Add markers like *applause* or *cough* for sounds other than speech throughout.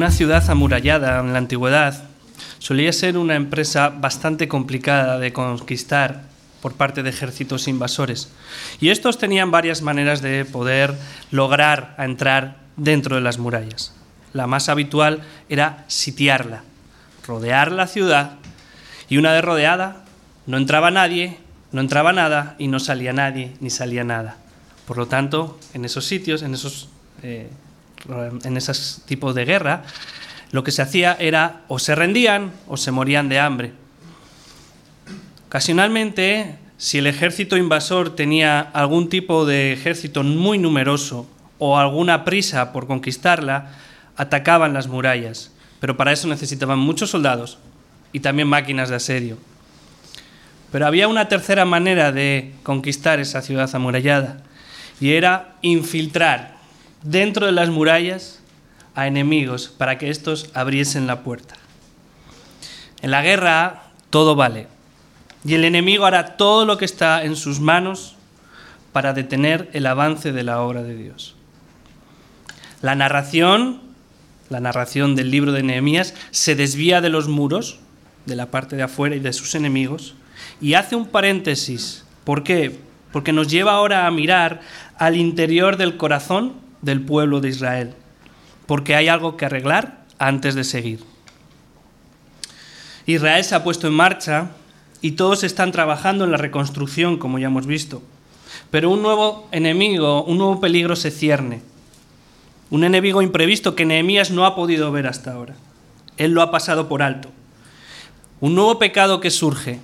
Una ciudad amurallada en la antigüedad solía ser una empresa bastante complicada de conquistar por parte de ejércitos invasores. Y estos tenían varias maneras de poder lograr entrar dentro de las murallas. La más habitual era sitiarla, rodear la ciudad y una vez rodeada no entraba nadie, no entraba nada y no salía nadie ni salía nada. Por lo tanto, en esos sitios, en esos, eh, en esos tipos de guerra, lo que se hacía era o se rendían o se morían de hambre. Ocasionalmente, si el ejército invasor tenía algún tipo de ejército muy numeroso o alguna prisa por conquistarla, atacaban las murallas, pero para eso necesitaban muchos soldados y también máquinas de asedio. Pero había una tercera manera de conquistar esa ciudad amurallada y era infiltrar dentro de las murallas a enemigos para que estos abriesen la puerta. En la guerra todo vale y el enemigo hará todo lo que está en sus manos para detener el avance de la obra de Dios. La narración, la narración del libro de Nehemías, se desvía de los muros, de la parte de afuera y de sus enemigos, y hace un paréntesis. ¿Por qué? Porque nos lleva ahora a mirar al interior del corazón del pueblo de Israel, porque hay algo que arreglar antes de seguir. Israel se ha puesto en marcha y todos están trabajando en la reconstrucción, como ya hemos visto. Pero un nuevo enemigo, un nuevo peligro se cierne. Un enemigo imprevisto que Nehemías no ha podido ver hasta ahora. Él lo ha pasado por alto. Un nuevo pecado que surge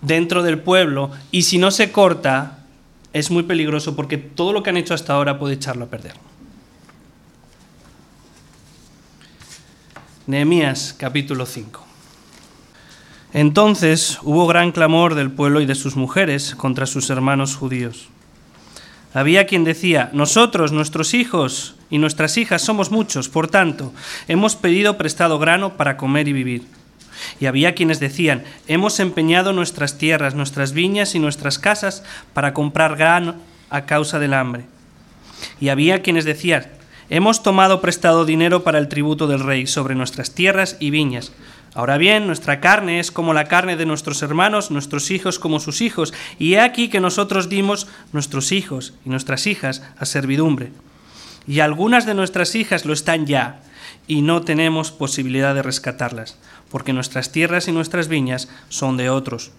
dentro del pueblo y si no se corta es muy peligroso porque todo lo que han hecho hasta ahora puede echarlo a perder. Nehemías capítulo 5. Entonces hubo gran clamor del pueblo y de sus mujeres contra sus hermanos judíos. Había quien decía, nosotros, nuestros hijos y nuestras hijas somos muchos, por tanto, hemos pedido prestado grano para comer y vivir. Y había quienes decían, hemos empeñado nuestras tierras, nuestras viñas y nuestras casas para comprar grano a causa del hambre. Y había quienes decían, hemos tomado prestado dinero para el tributo del rey sobre nuestras tierras y viñas, Ahora bien, nuestra carne es como la carne de nuestros hermanos, nuestros hijos como sus hijos, y he aquí que nosotros dimos nuestros hijos y nuestras hijas a servidumbre. Y algunas de nuestras hijas lo están ya, y no tenemos posibilidad de rescatarlas, porque nuestras tierras y nuestras viñas son de otros.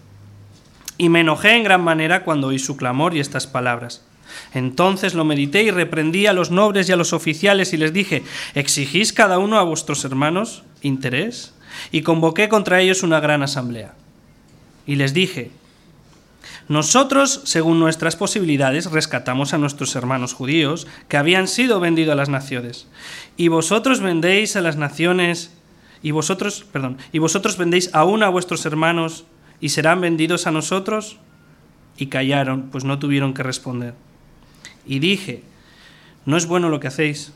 Y me enojé en gran manera cuando oí su clamor y estas palabras. Entonces lo medité y reprendí a los nobles y a los oficiales y les dije, ¿exigís cada uno a vuestros hermanos interés? y convoqué contra ellos una gran asamblea. Y les dije, nosotros, según nuestras posibilidades, rescatamos a nuestros hermanos judíos que habían sido vendidos a las naciones. Y vosotros vendéis a las naciones, y vosotros, perdón, y vosotros vendéis aún a vuestros hermanos y serán vendidos a nosotros. Y callaron, pues no tuvieron que responder. Y dije, no es bueno lo que hacéis.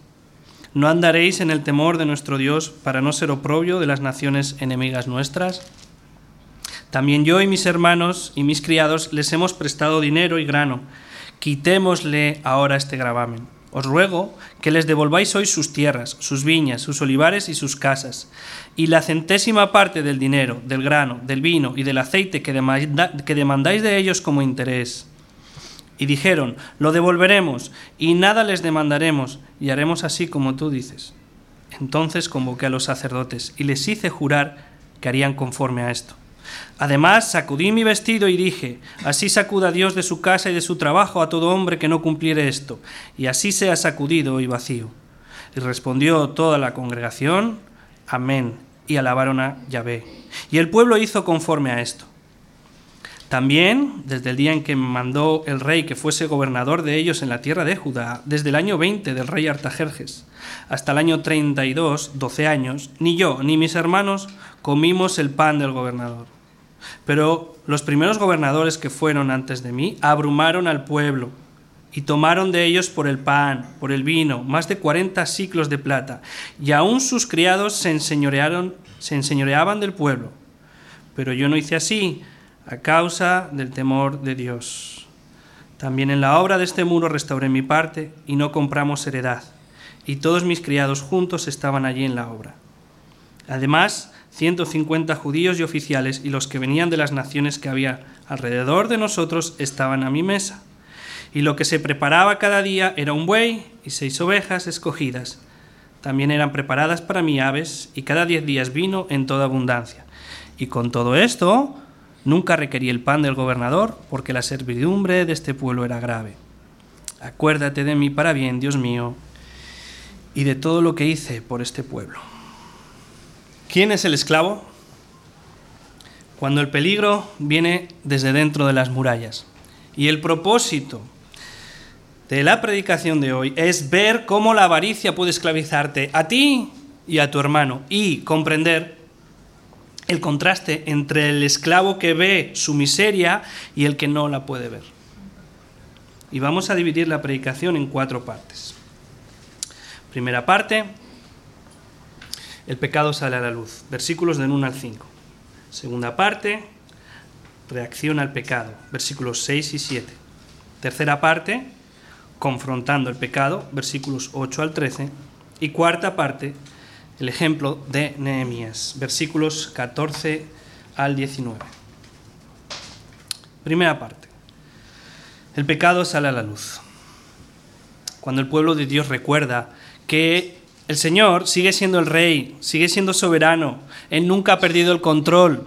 ¿No andaréis en el temor de nuestro Dios para no ser oprobio de las naciones enemigas nuestras? También yo y mis hermanos y mis criados les hemos prestado dinero y grano. Quitémosle ahora este gravamen. Os ruego que les devolváis hoy sus tierras, sus viñas, sus olivares y sus casas, y la centésima parte del dinero, del grano, del vino y del aceite que, demandáis de ellos como interés y dijeron, lo devolveremos y nada les demandaremos y haremos así como tú dices. Entonces convoqué a los sacerdotes y les hice jurar que harían conforme a esto. Además, sacudí mi vestido y dije, así sacuda Dios de su casa y de su trabajo a todo hombre que no cumpliere esto, y así sea sacudido y vacío. Y respondió toda la congregación, amén, y alabaron a Yahvé. Y el pueblo hizo conforme a esto. También, desde el día en que mandó el rey que fuese gobernador de ellos en la tierra de Judá, desde el año 20 del rey Artajerjes hasta el año 32, 12 años, ni yo ni mis hermanos comimos el pan del gobernador. Pero los primeros gobernadores que fueron antes de mí abrumaron al pueblo y tomaron de ellos por el pan, por el vino, más de 40 ciclos de plata, y aún sus criados se enseñorearon, se enseñoreaban del pueblo. Pero yo no hice así, a causa del temor de Dios. También en la obra de este muro restauré mi parte y no compramos heredad. y todos mis criados juntos estaban allí en la obra. Además, 150 judíos y oficiales y los que venían de las naciones que había alrededor de nosotros estaban a mi mesa. Y lo que se preparaba cada día era un buey y seis ovejas escogidas. También eran preparadas para mí aves y cada diez días vino en toda abundancia. Y con todo esto, nunca requerí el pan del gobernador porque la servidumbre de este pueblo era grave. Acuérdate de mí para bien, Dios mío, y de todo lo que hice por este pueblo. ¿Quién es el esclavo? Cuando el peligro viene desde dentro de las murallas. Y el propósito de la predicación de hoy es ver cómo la avaricia puede esclavizarte a ti y a tu hermano y comprender el contraste entre el esclavo que ve su miseria y el que no la puede ver. Y vamos a dividir la predicación en cuatro partes. Primera parte, el pecado sale a la luz. Versículos del 1 al 5. Segunda parte, reacción al pecado. Versículos 6 y 7. Tercera parte, confrontando el pecado. Versículos 8 al 13. Y cuarta parte, el ejemplo de Nehemías. Versículos 14 al 19. Primera parte. El pecado sale a la luz. Cuando el pueblo de Dios recuerda que el Señor sigue siendo el rey, sigue siendo soberano, Él nunca ha perdido el control,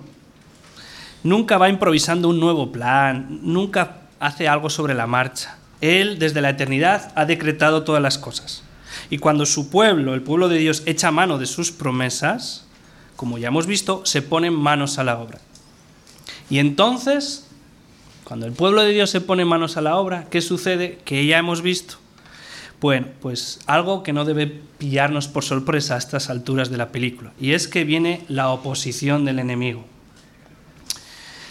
nunca va improvisando un nuevo plan, nunca hace algo sobre la marcha. Él desde la eternidad ha decretado todas las cosas. Y cuando su pueblo, el pueblo de Dios, echa mano de sus promesas, como ya hemos visto, se ponen manos a la obra. Y entonces, cuando el pueblo de Dios se pone manos a la obra, ¿qué sucede? Que ya hemos visto bueno, pues algo que no debe pillarnos por sorpresa a estas alturas de la película, y es que viene la oposición del enemigo.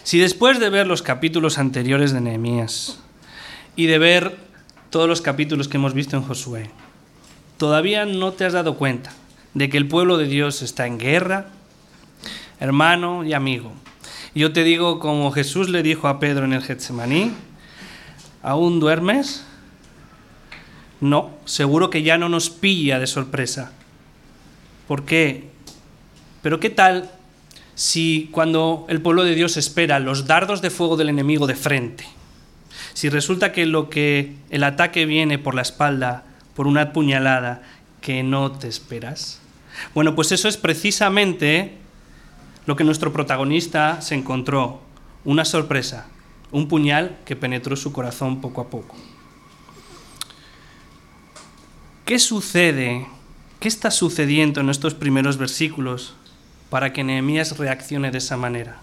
Si después de ver los capítulos anteriores de Nehemías y de ver todos los capítulos que hemos visto en Josué, todavía no te has dado cuenta de que el pueblo de Dios está en guerra, hermano y amigo. Yo te digo como Jesús le dijo a Pedro en el Getsemaní, ¿aún duermes? No, seguro que ya no nos pilla de sorpresa. ¿Por qué? Pero ¿qué tal si cuando el pueblo de Dios espera los dardos de fuego del enemigo de frente, si resulta que lo que el ataque viene por la espalda, por una puñalada que no te esperas? Bueno, pues eso es precisamente lo que nuestro protagonista se encontró, una sorpresa, un puñal que penetró su corazón poco a poco. ¿Qué sucede? ¿Qué está sucediendo en estos primeros versículos para que Nehemías reaccione de esa manera?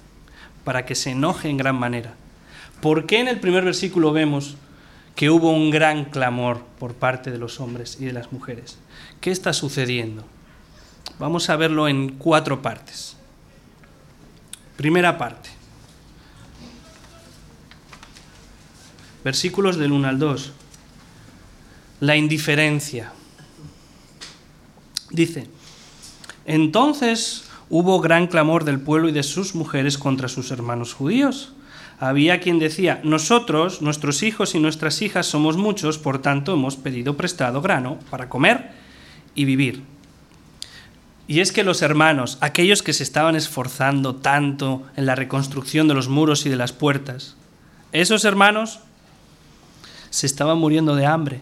Para que se enoje en gran manera. ¿Por qué en el primer versículo vemos que hubo un gran clamor por parte de los hombres y de las mujeres? ¿Qué está sucediendo? Vamos a verlo en cuatro partes. Primera parte. Versículos del 1 al 2. La indiferencia. Dice, entonces hubo gran clamor del pueblo y de sus mujeres contra sus hermanos judíos. Había quien decía, nosotros, nuestros hijos y nuestras hijas somos muchos, por tanto hemos pedido prestado grano para comer y vivir. Y es que los hermanos, aquellos que se estaban esforzando tanto en la reconstrucción de los muros y de las puertas, esos hermanos se estaban muriendo de hambre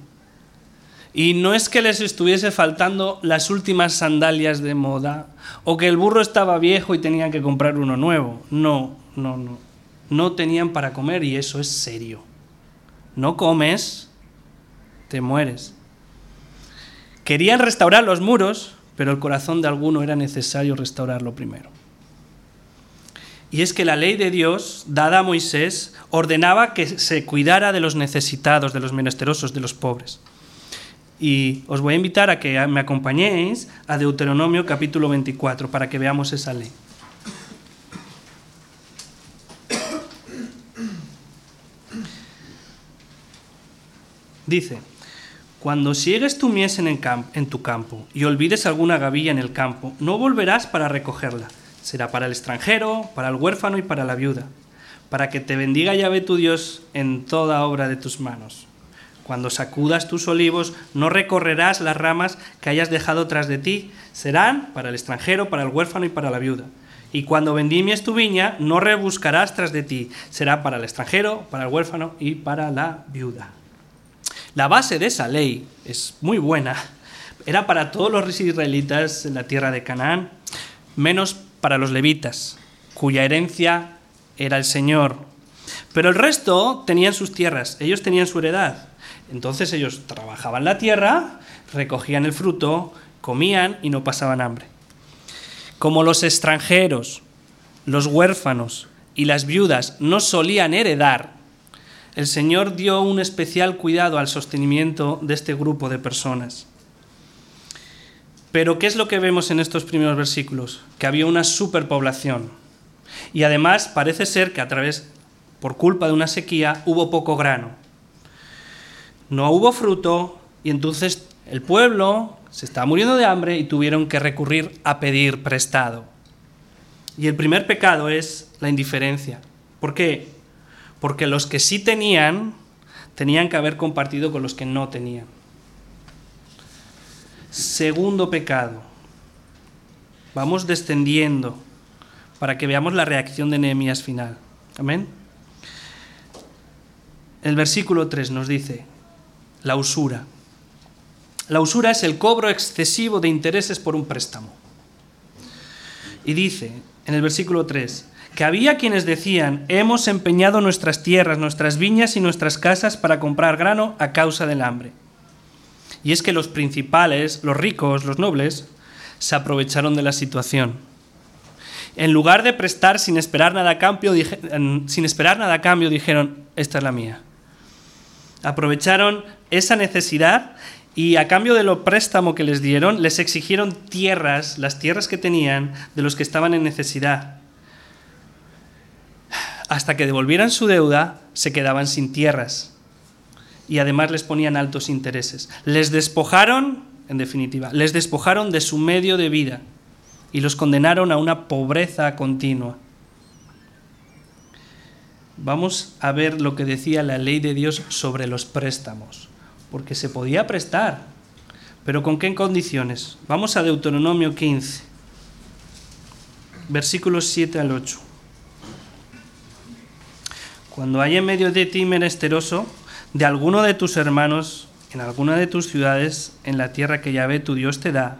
y no es que les estuviese faltando las últimas sandalias de moda o que el burro estaba viejo y tenían que comprar uno nuevo. No, no, no. No tenían para comer y eso es serio. No comes, te mueres. Querían restaurar los muros, pero el corazón de alguno era necesario restaurarlo primero. Y es que la ley de Dios, dada a Moisés, ordenaba que se cuidara de los necesitados, de los menesterosos, de los pobres. Y os voy a invitar a que me acompañéis a Deuteronomio capítulo 24 para que veamos esa ley. Dice, cuando siegues tu mies en, en tu campo y olvides alguna gavilla en el campo, no volverás para recogerla. Será para el extranjero, para el huérfano y para la viuda, para que te bendiga Yahvé tu Dios en toda obra de tus manos Cuando sacudas tus olivos, no recorrerás las ramas que hayas dejado tras de ti. Serán para el extranjero, para el huérfano y para la viuda. Y cuando vendimies tu viña, no rebuscarás tras de ti. Será para el extranjero, para el huérfano y para la viuda. La base de esa ley es muy buena. Era para todos los israelitas en la tierra de Canaán, menos para los levitas, cuya herencia era el Señor. Pero el resto tenían sus tierras, ellos tenían su heredad. Entonces ellos trabajaban la tierra, recogían el fruto, comían y no pasaban hambre. Como los extranjeros, los huérfanos y las viudas no solían heredar, el Señor dio un especial cuidado al sostenimiento de este grupo de personas. Pero ¿qué es lo que vemos en estos primeros versículos? Que había una superpoblación. Y además parece ser que a través, por culpa de una sequía, hubo poco grano. No hubo fruto y entonces el pueblo se estaba muriendo de hambre y tuvieron que recurrir a pedir prestado. Y el primer pecado es la indiferencia. ¿Por qué? Porque los que sí tenían, tenían que haber compartido con los que no tenían. Segundo pecado. Vamos descendiendo para que veamos la reacción de Nehemías final. Amén. El versículo 3 nos dice, la usura. La usura es el cobro excesivo de intereses por un préstamo. Y dice en el versículo 3 que había quienes decían, hemos empeñado nuestras tierras, nuestras viñas y nuestras casas para comprar grano a causa del hambre. Y es que los principales, los ricos, los nobles, se aprovecharon de la situación. En lugar de prestar sin esperar nada a cambio, sin esperar nada a cambio dijeron, esta es la mía. Aprovecharon esa necesidad y a cambio de lo préstamo que les dieron, les exigieron tierras, las tierras que tenían, de los que estaban en necesidad. Hasta que devolvieran su deuda, se quedaban sin tierras. Y además les ponían altos intereses. Les despojaron, en definitiva, les despojaron de su medio de vida y los condenaron a una pobreza continua. Vamos a ver lo que decía la ley de Dios sobre los préstamos porque se podía prestar. Pero ¿con qué condiciones? Vamos a Deuteronomio 15, versículos 7 al 8. Cuando hay en medio de ti menesteroso, de alguno de tus hermanos, en alguna de tus ciudades, en la tierra que Yahvé tu Dios te da,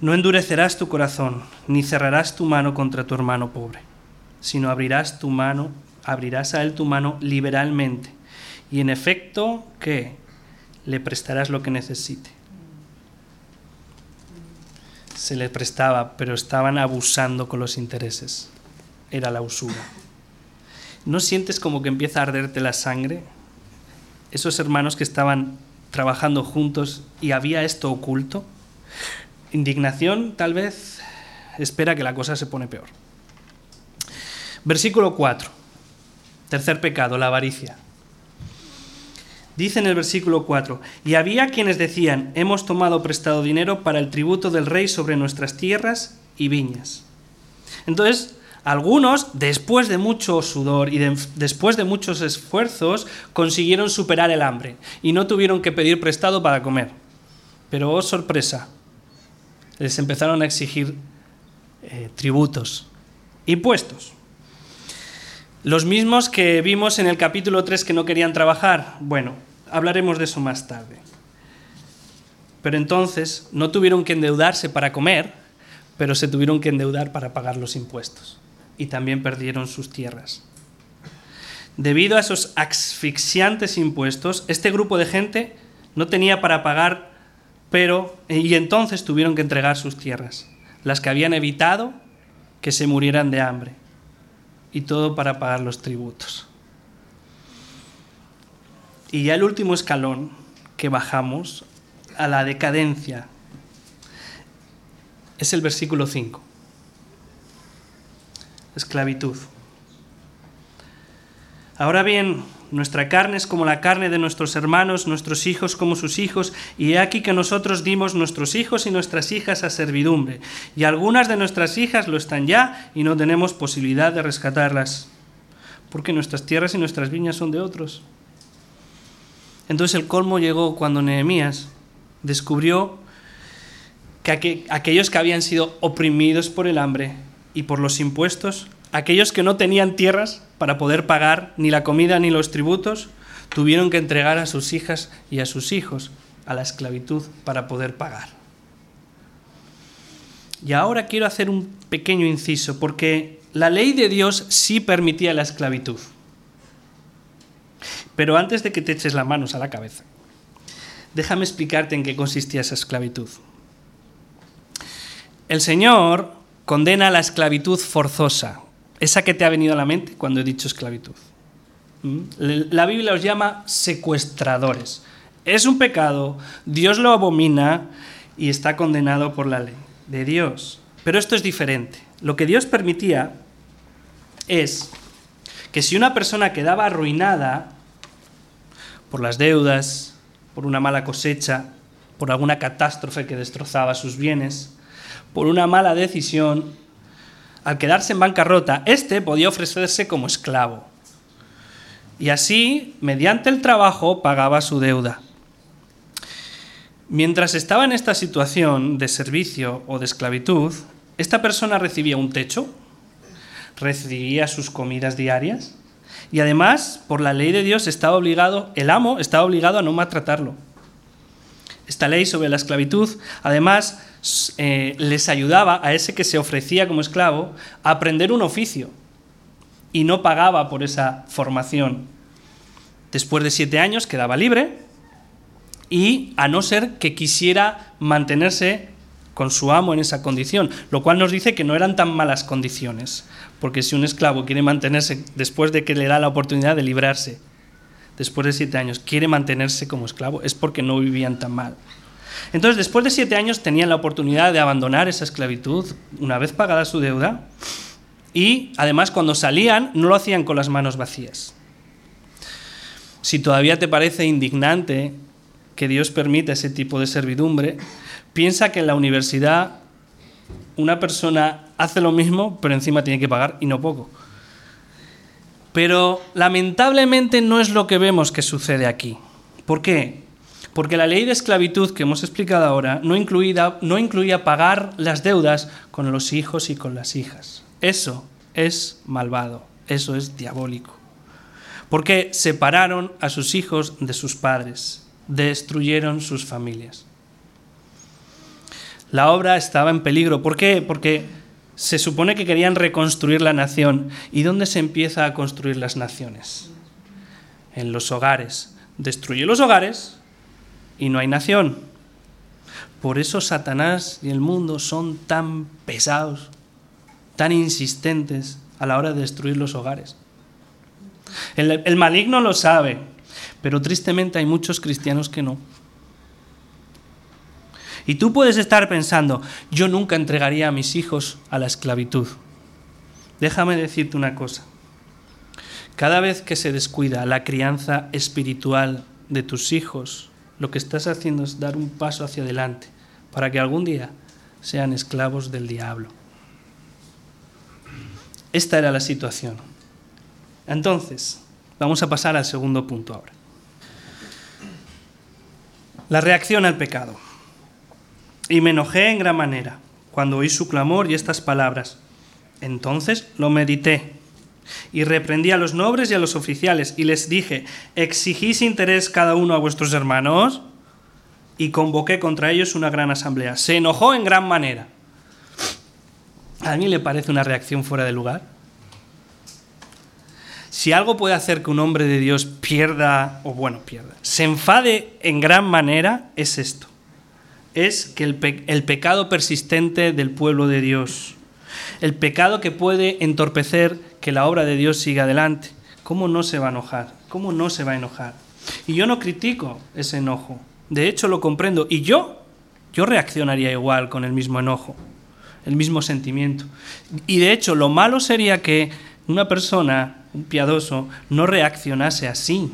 no endurecerás tu corazón, ni cerrarás tu mano contra tu hermano pobre, sino abrirás tu mano, abrirás a él tu mano liberalmente y en efecto, ¿qué? Le prestarás lo que necesite. Se le prestaba, pero estaban abusando con los intereses. Era la usura. ¿No sientes como que empieza a arderte la sangre? Esos hermanos que estaban trabajando juntos y había esto oculto. Indignación, tal vez, espera que la cosa se pone peor. Versículo 4. Tercer pecado, la avaricia. Dice en el versículo 4, y había quienes decían, hemos tomado prestado dinero para el tributo del rey sobre nuestras tierras y viñas. Entonces, algunos, después de mucho sudor y después de muchos esfuerzos, consiguieron superar el hambre y no tuvieron que pedir prestado para comer. Pero, oh sorpresa, les empezaron a exigir eh, tributos, impuestos. Los mismos que vimos en el capítulo 3 que no querían trabajar. Bueno, hablaremos de eso más tarde. Pero entonces no tuvieron que endeudarse para comer, pero se tuvieron que endeudar para pagar los impuestos. Y también perdieron sus tierras. Debido a esos asfixiantes impuestos, este grupo de gente no tenía para pagar, pero y entonces tuvieron que entregar sus tierras, las que habían evitado que se murieran de hambre, y todo para pagar los tributos. Y ya el último escalón que bajamos a la decadencia es el versículo 5. Esclavitud. Ahora bien, nuestra carne es como la carne de nuestros hermanos, nuestros hijos como sus hijos, y he aquí que nosotros dimos nuestros hijos y nuestras hijas a servidumbre, y algunas de nuestras hijas lo están ya y no tenemos posibilidad de rescatarlas, porque nuestras tierras y nuestras viñas son de otros. Entonces el colmo llegó cuando Nehemías descubrió que aquellos que habían sido oprimidos por el hambre y por los impuestos, aquellos que no tenían tierras para poder pagar ni la comida ni los tributos, tuvieron que entregar a sus hijas y a sus hijos a la esclavitud para poder pagar. Y ahora quiero hacer un pequeño inciso, porque la ley de Dios sí permitía la esclavitud. Pero antes de que te eches las manos a la cabeza, déjame explicarte en qué consistía esa esclavitud. El Señor condena la esclavitud forzosa, esa que te ha venido a la mente cuando he dicho esclavitud. ¿Mm? La Biblia los llama secuestradores. Es un pecado, Dios lo abomina y está condenado por la ley de Dios. Pero esto es diferente. Lo que Dios permitía es que si una persona quedaba arruinada por las deudas, por una mala cosecha, por alguna catástrofe que destrozaba sus bienes, por una mala decisión, al quedarse en bancarrota, éste podía ofrecerse como esclavo. Y así, mediante el trabajo, pagaba su deuda. Mientras estaba en esta situación de servicio o de esclavitud, esta persona recibía un techo, recibía sus comidas diarias y además, por la ley de Dios, estaba obligado, el amo estaba obligado a no maltratarlo. Esta ley sobre la esclavitud, además, eh, les ayudaba a ese que se ofrecía como esclavo a aprender un oficio y no pagaba por esa formación. Después de siete años quedaba libre y a no ser que quisiera mantenerse con su amo en esa condición, lo cual nos dice que no eran tan malas condiciones, porque si un esclavo quiere mantenerse después de que le da la oportunidad de librarse, después de siete años, quiere mantenerse como esclavo, es porque no vivían tan mal. Entonces, después de siete años tenían la oportunidad de abandonar esa esclavitud una vez pagada su deuda y además cuando salían no lo hacían con las manos vacías. Si todavía te parece indignante que Dios permita ese tipo de servidumbre, piensa que en la universidad una persona hace lo mismo, pero encima tiene que pagar y no poco. Pero lamentablemente no es lo que vemos que sucede aquí. ¿Por qué? Porque la ley de esclavitud que hemos explicado ahora no, no incluía pagar las deudas con los hijos y con las hijas. Eso es malvado, eso es diabólico. Porque separaron a sus hijos de sus padres, destruyeron sus familias. La obra estaba en peligro. ¿Por qué? Porque se supone que querían reconstruir la nación. ¿Y dónde se empieza a construir las naciones? En los hogares. Destruye los hogares y no hay nación. Por eso Satanás y el mundo son tan pesados, tan insistentes a la hora de destruir los hogares. El, maligno lo sabe, pero tristemente hay muchos cristianos que no. Y tú puedes estar pensando, yo nunca entregaría a mis hijos a la esclavitud. Déjame decirte una cosa. Cada vez que se descuida la crianza espiritual de tus hijos, lo que estás haciendo es dar un paso hacia adelante para que algún día sean esclavos del diablo. Esta era la situación. Entonces, vamos a pasar al segundo punto ahora. La reacción al pecado. Y me enojé en gran manera cuando oí su clamor y estas palabras. Entonces lo medité y reprendí a los nobles y a los oficiales y les dije, ¿exigís interés cada uno a vuestros hermanos? Y convoqué contra ellos una gran asamblea. Se enojó en gran manera. ¿A mí le parece una reacción fuera de lugar? Si algo puede hacer que un hombre de Dios pierda, o bueno, pierda, se enfade en gran manera, es esto. Es que el, el pecado persistente del pueblo de Dios el pecado que puede entorpecer que la obra de Dios siga adelante. ¿Cómo no se va a enojar? ¿Cómo no se va a enojar? Y yo no critico ese enojo. De hecho, lo comprendo. Y yo, yo reaccionaría igual con el mismo enojo, el mismo sentimiento. Y de hecho, lo malo sería que una persona, un piadoso, no reaccionase así.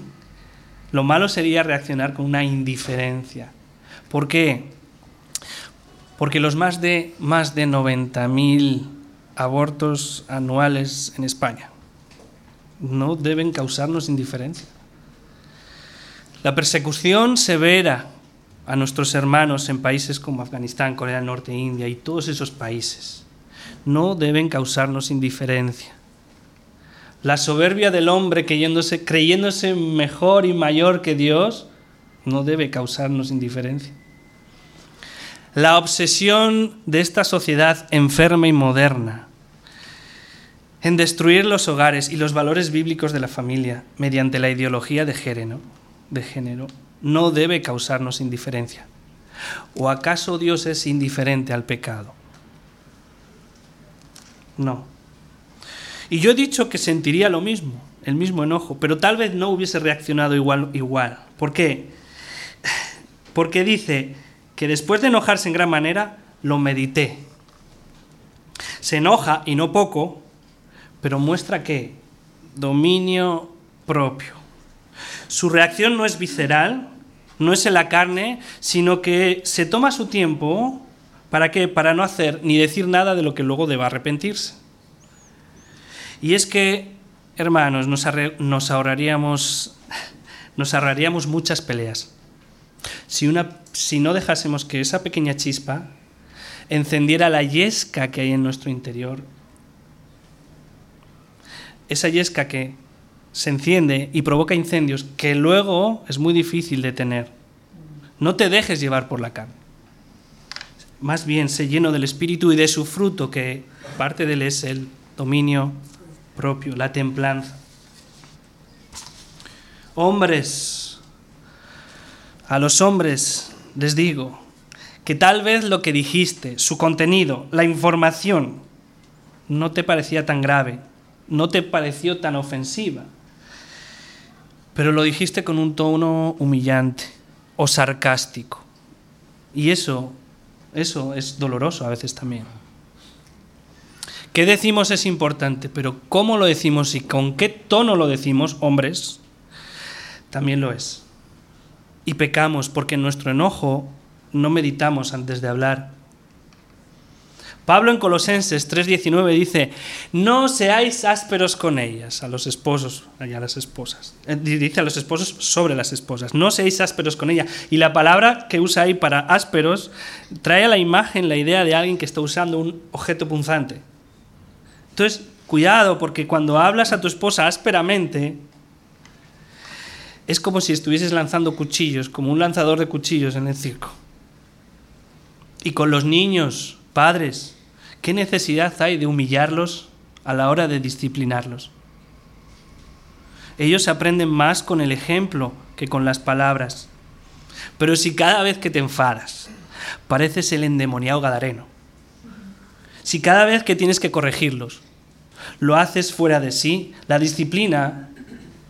Lo malo sería reaccionar con una indiferencia. ¿Por qué? Porque los más de, más de 90.000 abortos anuales en España no deben causarnos indiferencia. La persecución severa a nuestros hermanos en países como Afganistán, Corea del Norte, India y todos esos países no deben causarnos indiferencia. La soberbia del hombre creyéndose, creyéndose mejor y mayor que Dios no debe causarnos indiferencia. La obsesión de esta sociedad enferma y moderna en destruir los hogares y los valores bíblicos de la familia mediante la ideología de género, de género no debe causarnos indiferencia. ¿O acaso Dios es indiferente al pecado? No. Y yo he dicho que sentiría lo mismo, el mismo enojo, pero tal vez no hubiese reaccionado igual. igual. ¿Por qué? Porque dice que después de enojarse en gran manera, lo medité. Se enoja, y no poco, pero muestra que dominio propio. Su reacción no es visceral, no es en la carne, sino que se toma su tiempo ¿Para qué? Para no hacer ni decir nada de lo que luego deba arrepentirse. Y es que, hermanos, nos, ahorraríamos, nos ahorraríamos muchas peleas si, una, si no dejásemos que esa pequeña chispa encendiera la yesca que hay en nuestro interior. Esa yesca que se enciende y provoca incendios que luego es muy difícil de tener. No te dejes llevar por la carne más bien se lleno del Espíritu y de su fruto, que parte de él es el dominio propio, la templanza. Hombres, a los hombres les digo que tal vez lo que dijiste, su contenido, la información, no te parecía tan grave, no te pareció tan ofensiva, pero lo dijiste con un tono humillante o sarcástico. Y eso eso es doloroso a veces también. ¿Qué decimos es importante, pero cómo lo decimos y con qué tono lo decimos, hombres, también lo es. Y pecamos porque en nuestro enojo no meditamos antes de hablar Pablo en Colosenses 3:19 dice, no seáis ásperos con ellas, a los esposos, a las esposas. Eh, dice a los esposos sobre las esposas, no seáis ásperos con ellas. Y la palabra que usa ahí para ásperos trae a la imagen la idea de alguien que está usando un objeto punzante. Entonces, cuidado, porque cuando hablas a tu esposa ásperamente, es como si estuvieses lanzando cuchillos, como un lanzador de cuchillos en el circo. Y con los niños, padres, ¿Qué necesidad hay de humillarlos a la hora de disciplinarlos? Ellos aprenden más con el ejemplo que con las palabras. Pero si cada vez que te enfadas pareces el endemoniado gadareno, si cada vez que tienes que corregirlos lo haces fuera de sí, la disciplina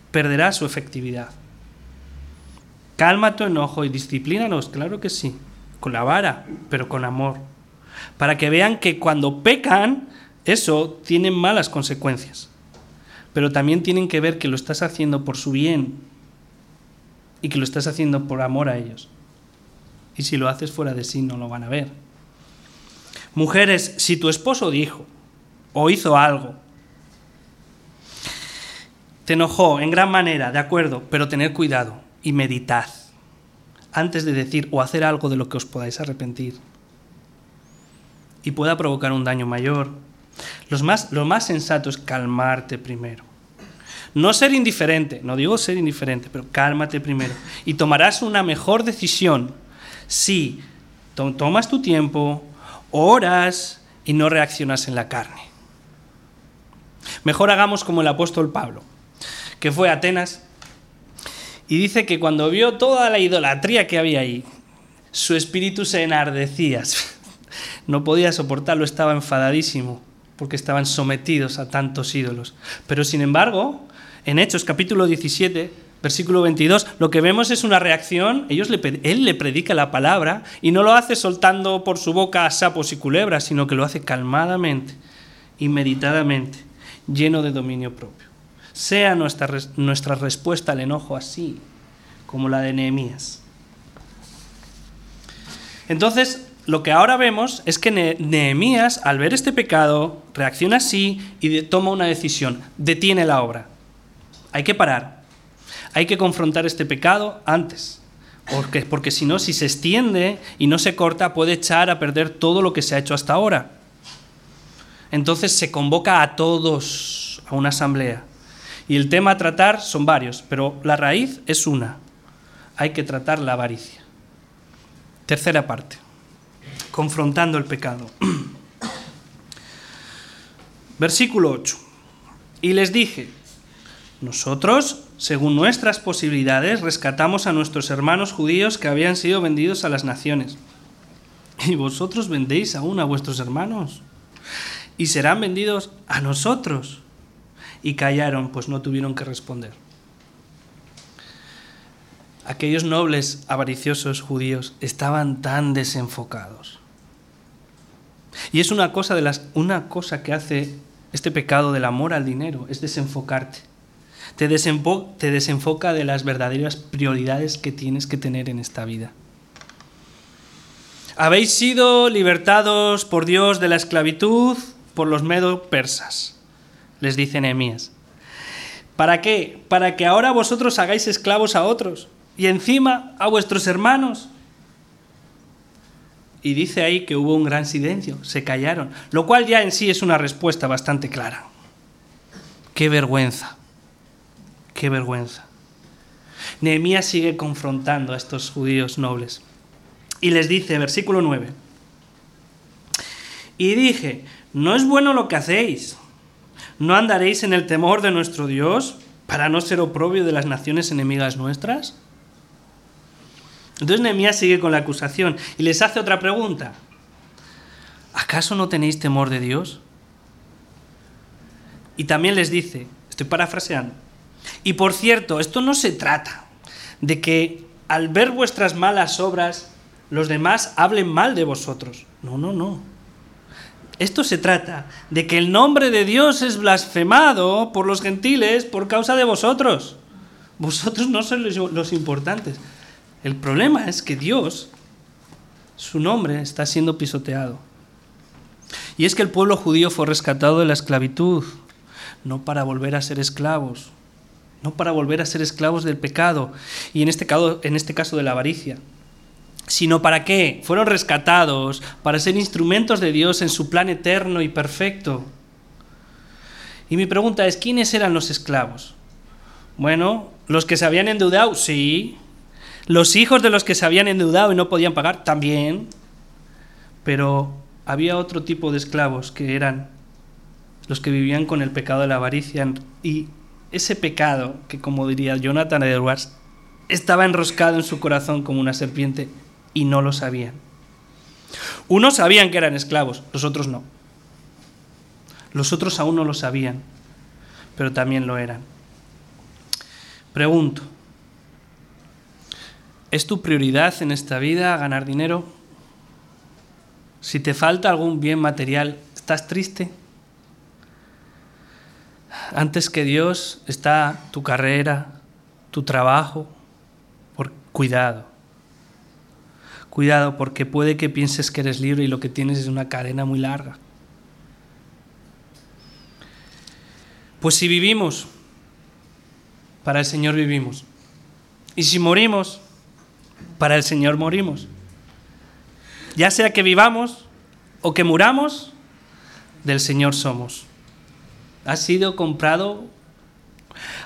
perderá su efectividad. Calma tu enojo y disciplínanos, claro que sí, con la vara, pero con amor para que vean que cuando pecan, eso tiene malas consecuencias. Pero también tienen que ver que lo estás haciendo por su bien y que lo estás haciendo por amor a ellos. Y si lo haces fuera de sí, no lo van a ver. Mujeres, si tu esposo dijo o hizo algo, te enojó en gran manera, de acuerdo, pero tened cuidado y meditad antes de decir o hacer algo de lo que os podáis arrepentir y pueda provocar un daño mayor. Los más, lo más sensato es calmarte primero. No ser indiferente, no digo ser indiferente, pero cálmate primero. Y tomarás una mejor decisión si tomas tu tiempo, oras y no reaccionas en la carne. Mejor hagamos como el apóstol Pablo, que fue a Atenas y dice que cuando vio toda la idolatría que había ahí, su espíritu se enardecía. *laughs* no podía soportarlo, estaba enfadadísimo porque estaban sometidos a tantos ídolos. Pero sin embargo, en Hechos capítulo 17, versículo 22, lo que vemos es una reacción, él le predica la palabra y no lo hace soltando por su boca a sapos y culebras, sino que lo hace calmadamente y meditadamente, lleno de dominio propio. Sea nuestra, nuestra respuesta al enojo así, como la de Nehemías. Entonces, lo que ahora vemos es que Nehemías, al ver este pecado, reacciona así y toma una decisión, detiene la obra. Hay que parar. hay que confrontar este pecado antes. Porque, porque si no, si se extiende y no se corta, puede echar a perder todo lo que se ha hecho hasta ahora. Entonces se convoca a todos a una asamblea. Y el tema a tratar son varios, pero la raíz es una. Hay que tratar la avaricia. Tercera parte. Confrontando el pecado. *clears throat* Versículo 8. Y les dije, nosotros, según nuestras posibilidades, rescatamos a nuestros hermanos judíos que habían sido vendidos a las naciones. Y vosotros vendéis aún a vuestros hermanos. Y serán vendidos a nosotros. Y callaron, pues no tuvieron que responder. Aquellos nobles avariciosos judíos estaban tan desenfocados. Y es una cosa, de las, una cosa que hace este pecado del amor al dinero, es desenfocarte te, desenfoca de las verdaderas prioridades que tienes que tener en esta vida. Habéis sido libertados por Dios de la esclavitud por los medo persas, les dice Nehemías. ¿Para qué? Para que ahora vosotros hagáis esclavos a otros y encima a vuestros hermanos. Y dice ahí que hubo un gran silencio, se callaron, lo cual ya en sí es una respuesta bastante clara. Qué vergüenza. Qué vergüenza. Nehemías sigue confrontando a estos judíos nobles y les dice, versículo 9, y dije, no es bueno lo que hacéis, no andaréis en el temor de nuestro Dios para no ser oprobio de las naciones enemigas nuestras. Entonces Nehemías sigue con la acusación y les hace otra pregunta. ¿Acaso no tenéis temor de Dios? Y también les dice, estoy parafraseando, y por cierto, esto no se trata de que al ver vuestras malas obras los demás hablen mal de vosotros. No, no, no. Esto se trata de que el nombre de Dios es blasfemado por los gentiles por causa de vosotros. Vosotros no sois los importantes. El problema es que Dios, su nombre, está siendo pisoteado. Y es que el pueblo judío fue rescatado de la esclavitud, no para volver a ser esclavos, no para volver a ser esclavos del pecado y en este caso, en este caso de la avaricia, sino para qué? Fueron rescatados para ser instrumentos de Dios en su plan eterno y perfecto. Y mi pregunta es, ¿quiénes eran los esclavos? Bueno, los que se habían endeudado, sí. Los hijos de los que se habían endeudado y no podían pagar, también. Pero había otro tipo de esclavos que eran los que vivían con el pecado de la avaricia y ese pecado que, como diría Jonathan Edwards, estaba enroscado en su corazón como una serpiente y no lo sabían. Unos sabían que eran esclavos, los otros no. Los otros aún no lo sabían, pero también lo eran. Pregunto, ¿es tu prioridad en esta vida ganar dinero? Si te falta algún bien material, ¿estás triste? Antes que Dios está tu carrera, tu trabajo. Por, cuidado. Cuidado porque puede que pienses que eres libre y lo que tienes es una cadena muy larga. Pues si vivimos, para el Señor vivimos. Y si morimos, para el Señor morimos. Ya sea que vivamos o que muramos, del Señor somos. ¿Has sido comprado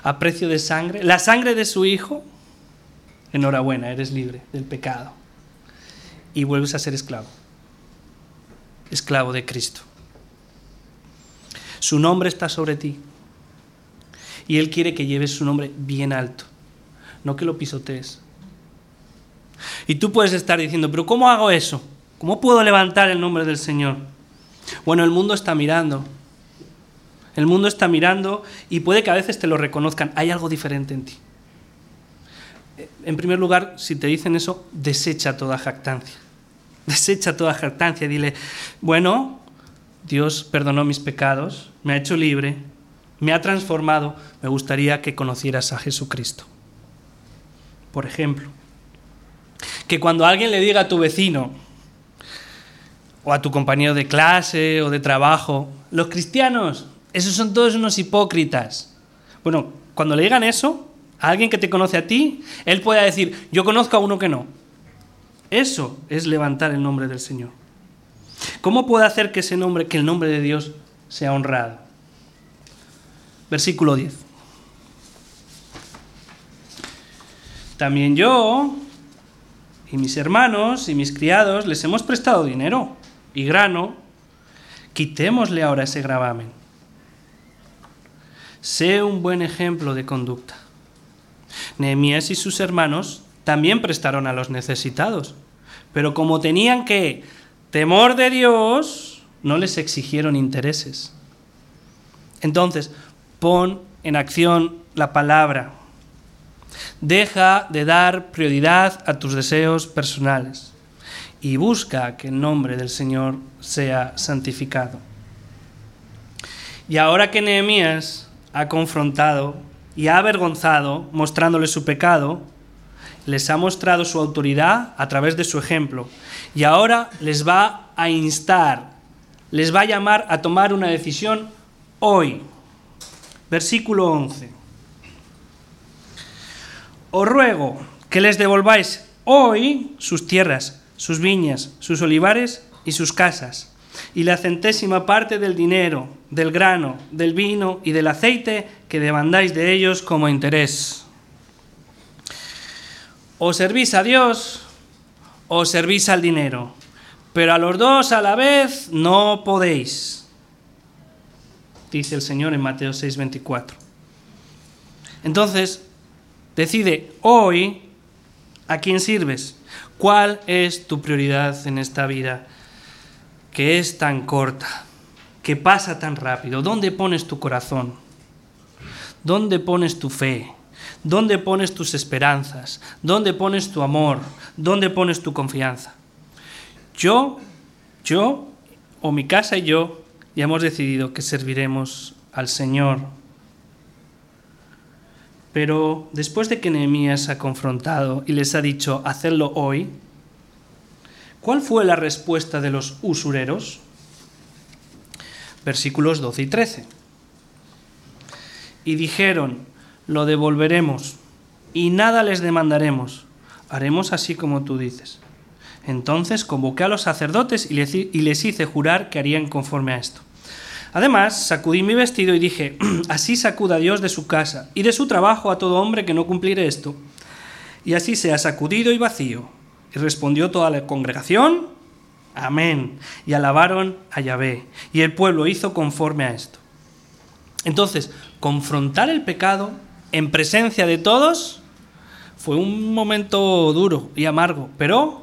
a precio de sangre? ¿La sangre de su Hijo? Enhorabuena, eres libre del pecado. Y vuelves a ser esclavo. Esclavo de Cristo. Su nombre está sobre ti. Y Él quiere que lleves su nombre bien alto, no que lo pisotees. Y tú puedes estar diciendo, pero ¿cómo hago eso? ¿Cómo puedo levantar el nombre del Señor? Bueno, el mundo está mirando el mundo está mirando y puede que a veces te lo reconozcan. Hay algo diferente en ti. En primer lugar, si te dicen eso, desecha toda jactancia. Desecha toda jactancia. Dile, bueno, Dios perdonó mis pecados, me ha hecho libre, me ha transformado. Me gustaría que conocieras a Jesucristo. Por ejemplo, que cuando alguien le diga a tu vecino o a tu compañero de clase o de trabajo, los cristianos esos son todos unos hipócritas. Bueno, cuando le digan eso, a alguien que te conoce a ti, él pueda decir, yo conozco a uno que no. Eso es levantar el nombre del Señor. ¿Cómo puede hacer que ese nombre, que el nombre de Dios sea honrado? Versículo 10. También yo y mis hermanos y mis criados les hemos prestado dinero y grano. Quitémosle ahora ese gravamen. Sé un buen ejemplo de conducta. Nehemías y sus hermanos también prestaron a los necesitados, pero como tenían que temor de Dios, no les exigieron intereses. Entonces, pon en acción la palabra. Deja de dar prioridad a tus deseos personales y busca que el nombre del Señor sea santificado. Y ahora que Nehemías ha confrontado y ha avergonzado, mostrándoles su pecado, les ha mostrado su autoridad a través de su ejemplo. Y ahora les va a instar, les va a llamar a tomar una decisión hoy. Versículo 11. Os ruego que les devolváis hoy sus tierras, sus viñas, sus olivares y sus casas y la centésima parte del dinero, del grano, del vino y del aceite que demandáis de ellos como interés. O servís a Dios o servís al dinero, pero a los dos a la vez no podéis, dice el Señor en Mateo 6:24. Entonces, decide hoy a quién sirves, cuál es tu prioridad en esta vida que es tan corta, que pasa tan rápido. ¿Dónde pones tu corazón? ¿Dónde pones tu fe? ¿Dónde pones tus esperanzas? ¿Dónde pones tu amor? ¿Dónde pones tu confianza? Yo, yo, o mi casa y yo, ya hemos decidido que serviremos al Señor. Pero después de que Nehemías ha confrontado y les ha dicho, hacerlo hoy, ¿Cuál fue la respuesta de los usureros? Versículos 12 y 13. Y dijeron, lo devolveremos y nada les demandaremos. Haremos así como tú dices. Entonces convoqué a los sacerdotes y les hice jurar que harían conforme a esto. Además, sacudí mi vestido y dije, *clears throat* así sacuda Dios de su casa y de su trabajo a todo hombre que no cumpliere esto. Y así sea sacudido y vacío y respondió toda la congregación, amén. Y alabaron a Yahvé. Y el pueblo hizo conforme a esto. Entonces, confrontar el pecado en presencia de todos fue un momento duro y amargo, pero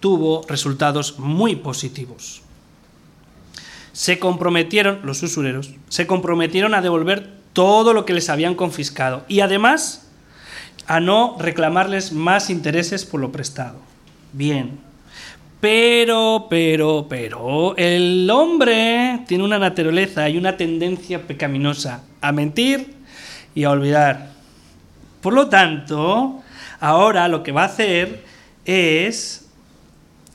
tuvo resultados muy positivos. Se comprometieron, los usureros, se comprometieron a devolver todo lo que les habían confiscado y además a no reclamarles más intereses por lo prestado bien. Pero, pero, pero, el hombre tiene una naturaleza y una tendencia pecaminosa a mentir y a olvidar. Por lo tanto, ahora lo que va a hacer es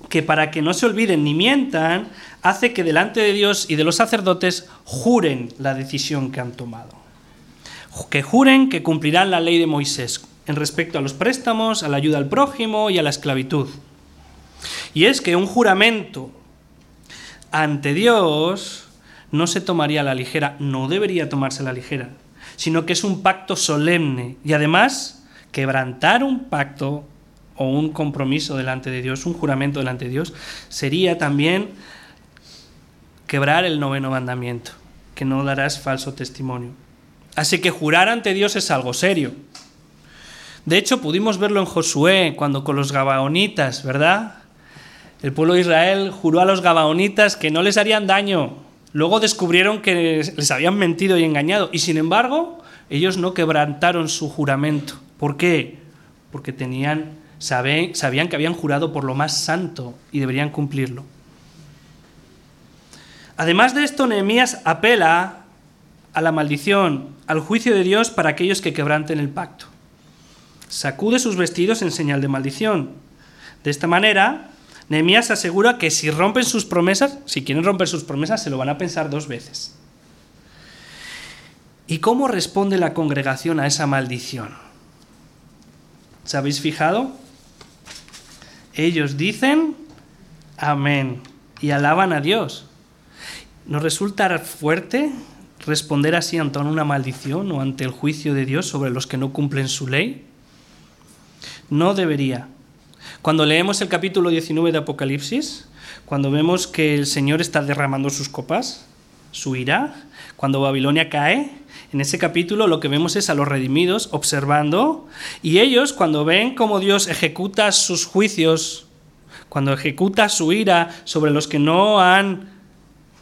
que para que no se olviden ni mientan, hace que delante de Dios y de los sacerdotes juren la decisión que han tomado. Que juren que cumplirán la ley de Moisés en respecto a los préstamos, a la ayuda al prójimo y a la esclavitud. Y es que un juramento ante Dios no se tomaría a la ligera, no debería tomarse a la ligera, sino que es un pacto solemne. Y además, quebrantar un pacto o un compromiso delante de Dios, un juramento delante de Dios, sería también quebrar el noveno mandamiento, que no darás falso testimonio. Así que jurar ante Dios es algo serio. De hecho, pudimos verlo en Josué, cuando con los gabaonitas, ¿verdad? El pueblo de Israel juró a los gabaonitas que no les harían daño. Luego descubrieron que les habían mentido y engañado. Y sin embargo, ellos no quebrantaron su juramento. ¿Por qué? Porque tenían, sabían que habían jurado por lo más santo y deberían cumplirlo. Además de esto, Nehemías apela a la maldición, al juicio de Dios para aquellos que quebranten el pacto sacude sus vestidos en señal de maldición. De esta manera, Nehemías asegura que si rompen sus promesas, si quieren romper sus promesas, se lo van a pensar dos veces. ¿Y cómo responde la congregación a esa maldición? ¿Se habéis fijado? Ellos dicen amén y alaban a Dios. ¿Nos resulta fuerte responder así ante una maldición o ante el juicio de Dios sobre los que no cumplen su ley? No debería. Cuando leemos el capítulo 19 de Apocalipsis, cuando vemos que el Señor está derramando sus copas, su ira, cuando Babilonia cae, en ese capítulo lo que vemos es a los redimidos observando y ellos cuando ven cómo Dios ejecuta sus juicios, cuando ejecuta su ira sobre los que no han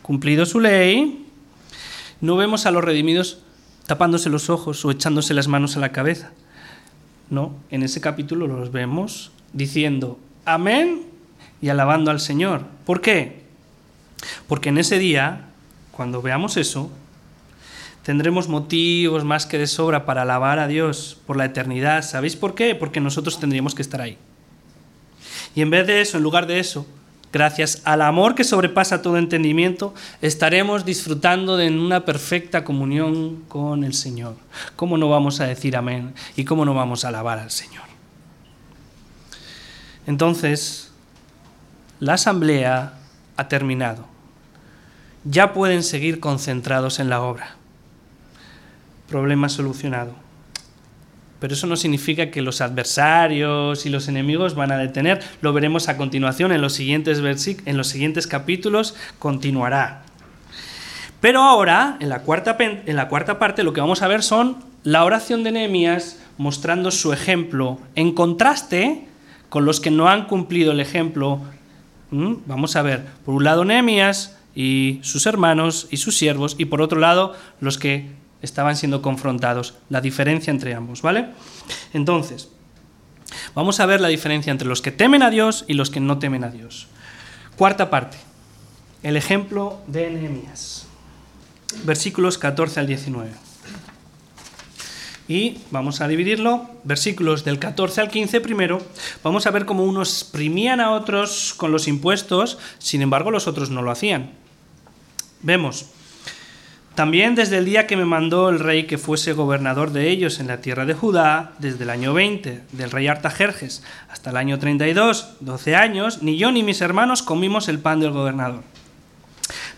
cumplido su ley, no vemos a los redimidos tapándose los ojos o echándose las manos a la cabeza. No, en ese capítulo los vemos diciendo amén y alabando al Señor. ¿Por qué? Porque en ese día, cuando veamos eso, tendremos motivos más que de sobra para alabar a Dios por la eternidad. ¿Sabéis por qué? Porque nosotros tendríamos que estar ahí. Y en vez de eso, en lugar de eso, gracias al amor que sobrepasa todo entendimiento, estaremos disfrutando de una perfecta comunión con el Señor. ¿Cómo no vamos a decir amén? ¿Y cómo no vamos a alabar al Señor? Entonces, la asamblea ha terminado. Ya pueden seguir concentrados en la obra problema solucionado. Pero eso no significa que los adversarios y los enemigos van a detener. Lo veremos a continuación en los siguientes, en los siguientes capítulos. Continuará. Pero ahora, en la, cuarta, en la cuarta parte, lo que vamos a ver son la oración de Nehemías mostrando su ejemplo en contraste con los que no han cumplido el ejemplo. Vamos a ver, por un lado Nehemías y sus hermanos y sus siervos, y por otro lado los que estaban siendo confrontados, la diferencia entre ambos, ¿vale? Entonces, vamos a ver la diferencia entre los que temen a Dios y los que no temen a Dios. Cuarta parte, el ejemplo de Nehemías, versículos 14 al 19. Y vamos a dividirlo, versículos del 14 al 15 primero, vamos a ver cómo unos primían a otros con los impuestos, sin embargo los otros no lo hacían. Vemos, también desde el día que me mandó el rey que fuese gobernador de ellos en la tierra de Judá, desde el año 20 del rey Artajerjes hasta el año 32, 12 años, ni yo ni mis hermanos comimos el pan del gobernador.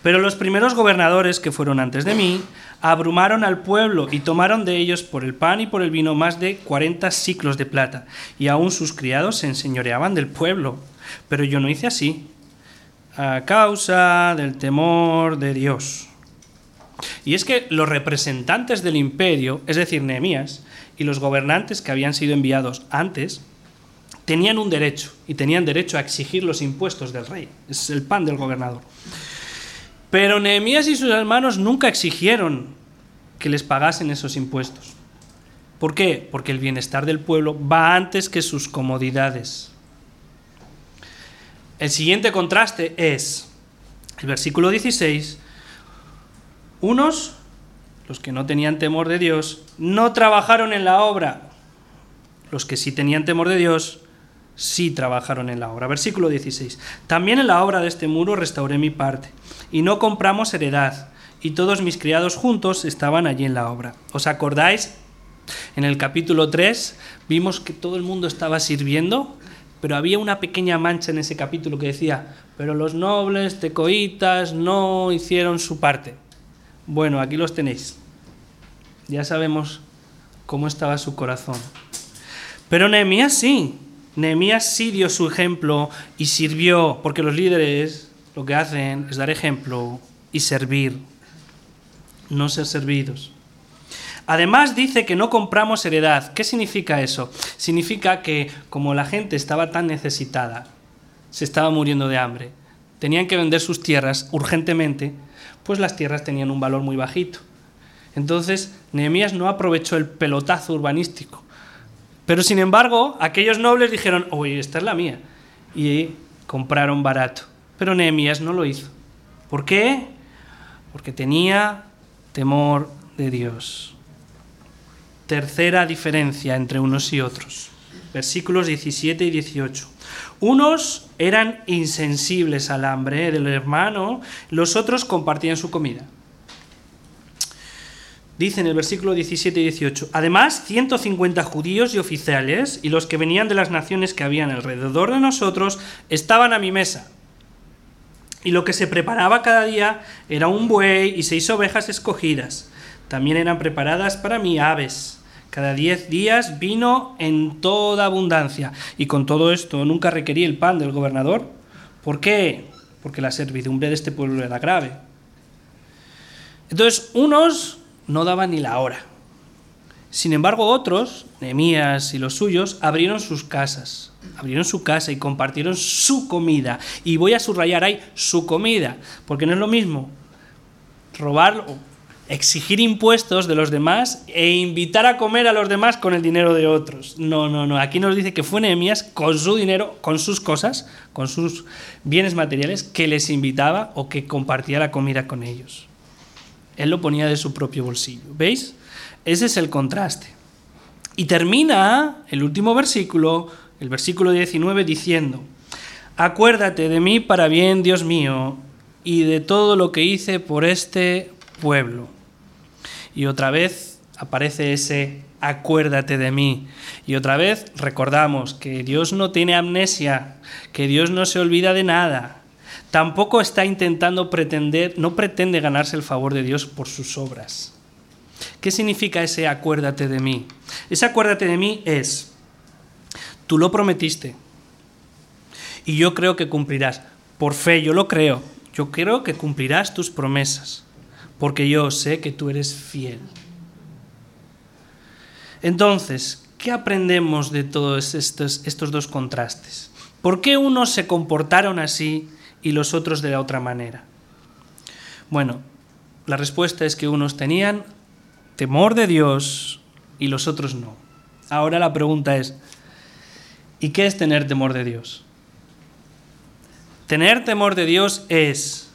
Pero los primeros gobernadores que fueron antes de mí abrumaron al pueblo y tomaron de ellos por el pan y por el vino más de 40 ciclos de plata, y aún sus criados se enseñoreaban del pueblo. Pero yo no hice así, a causa del temor de Dios y es que los representantes del imperio, es decir, Nehemías, y los gobernantes que habían sido enviados antes, tenían un derecho, y tenían derecho a exigir los impuestos del rey. Es el pan del gobernador. Pero Nehemías y sus hermanos nunca exigieron que les pagasen esos impuestos. ¿Por qué? Porque el bienestar del pueblo va antes que sus comodidades. El siguiente contraste es el versículo 16, unos, los que no tenían temor de Dios, no trabajaron en la obra. Los que sí tenían temor de Dios, sí trabajaron en la obra. Versículo 16. También en la obra de este muro restauré mi parte, y no compramos heredad, y todos mis criados juntos estaban allí en la obra. ¿Os acordáis? En el capítulo 3 vimos que todo el mundo estaba sirviendo, pero había una pequeña mancha en ese capítulo que decía, pero los nobles tecoitas no hicieron su parte. Bueno, aquí los tenéis. Ya sabemos cómo estaba su corazón. Pero Nehemías sí. Nehemías sí dio su ejemplo y sirvió, porque los líderes lo que hacen es dar ejemplo y servir, no ser servidos. Además dice que no compramos heredad. ¿Qué significa eso? Significa que como la gente estaba tan necesitada, se estaba muriendo de hambre, tenían que vender sus tierras urgentemente, pues las tierras tenían un valor muy bajito. Entonces, Nehemías no aprovechó el pelotazo urbanístico. Pero sin embargo, aquellos nobles dijeron, oye, esta es la mía. Y compraron barato. Pero Nehemías no lo hizo. ¿Por qué? Porque tenía temor de Dios. Tercera diferencia entre unos y otros. Versículos 17 y 18. Unos eran insensibles al hambre del hermano, los otros compartían su comida. dice en el versículo 17 y 18, además 150 judíos y oficiales y los que venían de las naciones que habían alrededor de nosotros estaban a mi mesa. Y lo que se preparaba cada día era un buey y seis ovejas escogidas. También eran preparadas para mí aves. Cada diez días vino en toda abundancia. Y con todo esto nunca requerí el pan del gobernador. ¿Por qué? Porque la servidumbre de este pueblo era grave. Entonces, unos no daban ni la hora. Sin embargo, otros, Nehemías y los suyos, abrieron sus casas, abrieron su casa y compartieron su comida. Y voy a subrayar ahí su comida, porque no es lo mismo robar o exigir impuestos de los demás e invitar a comer a los demás con el dinero de otros. No, no, no. Aquí nos dice que fue Nehemías con su dinero, con sus cosas, con sus bienes materiales, que les invitaba o que compartía la comida con ellos. Él lo ponía de su propio bolsillo. ¿Veis? Ese es el contraste. Y termina el último versículo, el versículo 19, diciendo, Acuérdate de mí para bien, Dios mío, y de todo lo que hice por este pueblo. Y otra vez aparece ese acuérdate de mí. Y otra vez recordamos que Dios no tiene amnesia, que Dios no se olvida de nada, tampoco está intentando pretender, no pretende ganarse el favor de Dios por sus obras. ¿Qué significa ese acuérdate de mí? Ese acuérdate de mí es, tú lo prometiste y yo creo que cumplirás. Por fe, yo lo creo. Yo creo que cumplirás tus promesas, porque yo sé que tú eres fiel. Entonces, ¿qué aprendemos de todos estos, estos dos contrastes? ¿Por qué unos se comportaron así y los otros de la otra manera? Bueno, la respuesta es que unos tenían temor de Dios y los otros no. Ahora la pregunta es, ¿y qué es tener temor de Dios? Tener temor de Dios es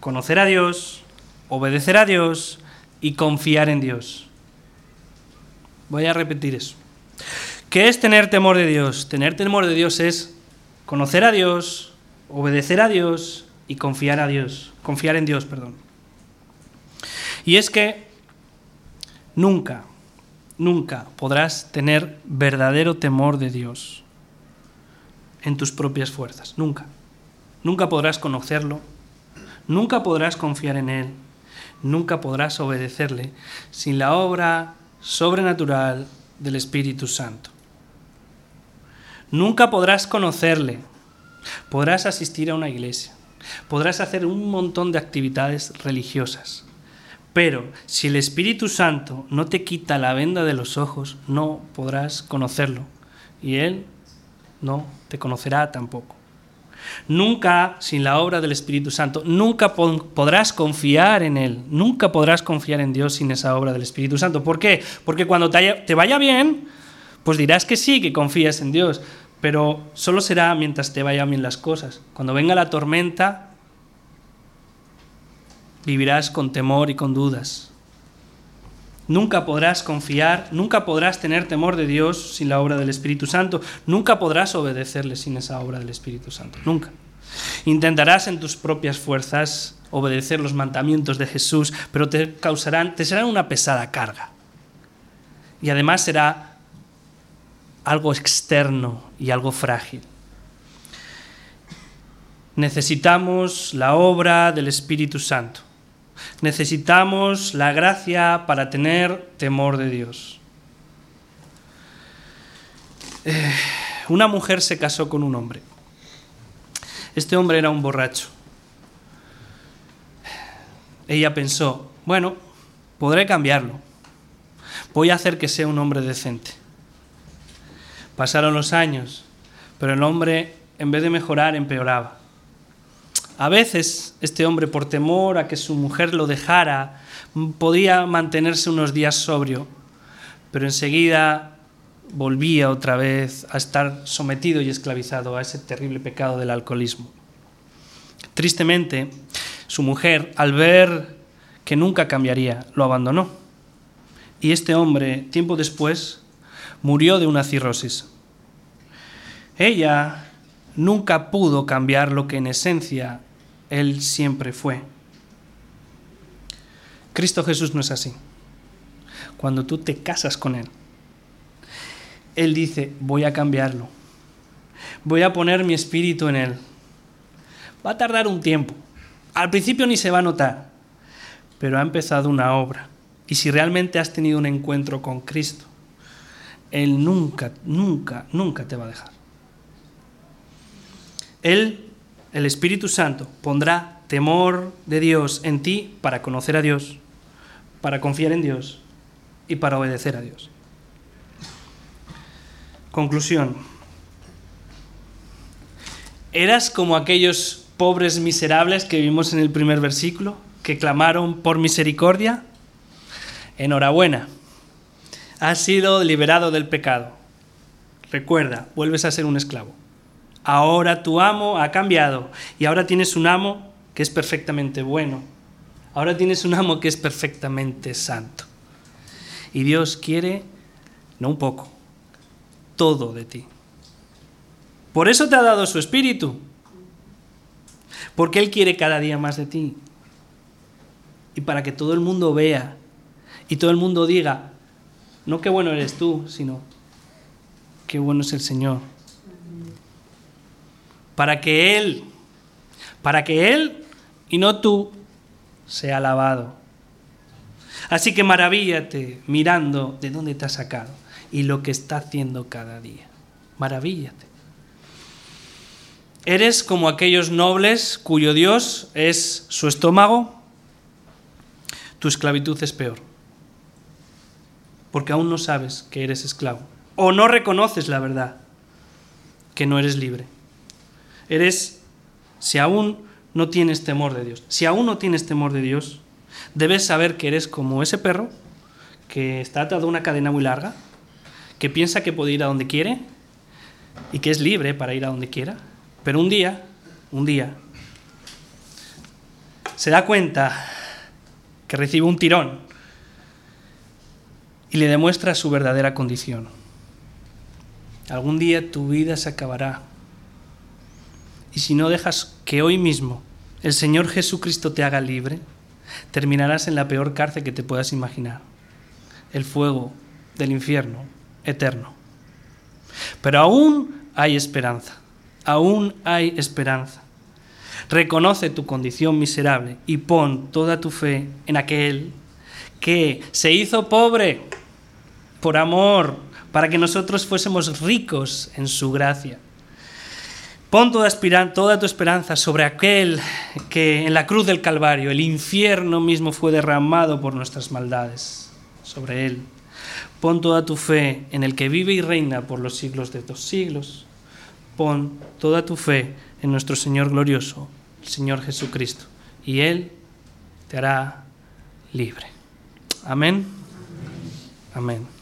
conocer a Dios, obedecer a Dios y confiar en Dios. Voy a repetir eso. ¿Qué es tener temor de Dios? Tener temor de Dios es conocer a Dios, obedecer a Dios y confiar a Dios, confiar en Dios, perdón. Y es que nunca, nunca podrás tener verdadero temor de Dios en tus propias fuerzas, nunca. Nunca podrás conocerlo, nunca podrás confiar en Él, nunca podrás obedecerle sin la obra sobrenatural del Espíritu Santo. Nunca podrás conocerle, Podrás asistir a una iglesia, podrás hacer un montón de actividades religiosas, pero si el Espíritu Santo no te quita la venda de los ojos, no podrás conocerlo y Él no te conocerá tampoco. Nunca, sin la obra del Espíritu Santo, nunca podrás confiar en Él, nunca podrás confiar en Dios sin esa obra del Espíritu Santo. ¿Por qué? Porque cuando te vaya bien, pues dirás que sí, que confías en Dios, pero solo será mientras te vayan bien las cosas. Cuando venga la tormenta, vivirás con temor y con dudas. Nunca podrás confiar, nunca podrás tener temor de Dios sin la obra del Espíritu Santo, nunca podrás obedecerle sin esa obra del Espíritu Santo, nunca. Intentarás en tus propias fuerzas obedecer los mandamientos de Jesús, pero te causarán, te serán una pesada carga. Y además será algo externo y algo frágil. Necesitamos la obra del Espíritu Santo. Necesitamos la gracia para tener temor de Dios. Eh, una mujer se casó con un hombre. Este hombre era un borracho. Ella pensó, bueno, podré cambiarlo. Voy a hacer que sea un hombre decente. Pasaron los años, pero el hombre, en vez de mejorar, empeoraba. A veces este hombre, por temor a que su mujer lo dejara, podía mantenerse unos días sobrio, pero enseguida volvía otra vez a estar sometido y esclavizado a ese terrible pecado del alcoholismo. Tristemente, su mujer, al ver que nunca cambiaría, lo abandonó. Y este hombre, tiempo después, murió de una cirrosis. Ella nunca pudo cambiar lo que en esencia él siempre fue. Cristo Jesús no es así. Cuando tú te casas con Él, Él dice, voy a cambiarlo. Voy a poner mi espíritu en Él. Va a tardar un tiempo. Al principio ni se va a notar, pero ha empezado una obra. Y si realmente has tenido un encuentro con Cristo, Él nunca, nunca, nunca te va a dejar. Él, el Espíritu Santo, pondrá temor de Dios en ti para conocer a Dios, para confiar en Dios y para obedecer a Dios. Conclusión. ¿Eras como aquellos pobres miserables que vimos en el primer versículo, que clamaron por misericordia? Enhorabuena. Has sido liberado del pecado. Recuerda, vuelves a ser un esclavo. Ahora tu amo ha cambiado y ahora tienes un amo que es perfectamente bueno. Ahora tienes un amo que es perfectamente santo. Y Dios quiere, no un poco, todo de ti. Por eso te ha dado su espíritu. Porque Él quiere cada día más de ti. Y para que todo el mundo vea y todo el mundo diga, no qué bueno eres tú, sino qué bueno es el Señor. Para que Él, para que Él y no tú sea alabado. Así que maravíllate mirando de dónde te ha sacado y lo que está haciendo cada día. Maravíllate. ¿Eres como aquellos nobles cuyo Dios es su estómago? Tu esclavitud es peor, porque aún no sabes que eres esclavo, o no reconoces la verdad, que no eres libre. Eres, si aún no tienes temor de Dios, si aún no tienes temor de Dios, debes saber que eres como ese perro que está atado a una cadena muy larga, que piensa que puede ir a donde quiere y que es libre para ir a donde quiera, pero un día, un día, se da cuenta que recibe un tirón y le demuestra su verdadera condición. Algún día tu vida se acabará. Y si no dejas que hoy mismo el Señor Jesucristo te haga libre, terminarás en la peor cárcel que te puedas imaginar, el fuego del infierno eterno. Pero aún hay esperanza, aún hay esperanza. Reconoce tu condición miserable y pon toda tu fe en aquel que se hizo pobre por amor, para que nosotros fuésemos ricos en su gracia. Pon toda, toda, tu esperanza sobre aquel que en la cruz del Calvario el infierno mismo fue derramado por nuestras maldades, sobre él. Pon toda tu fe en el que vive y reina por los siglos de dos siglos. Pon toda tu fe en nuestro Señor glorioso, el Señor Jesucristo, y Él te hará libre. Amén. Amén.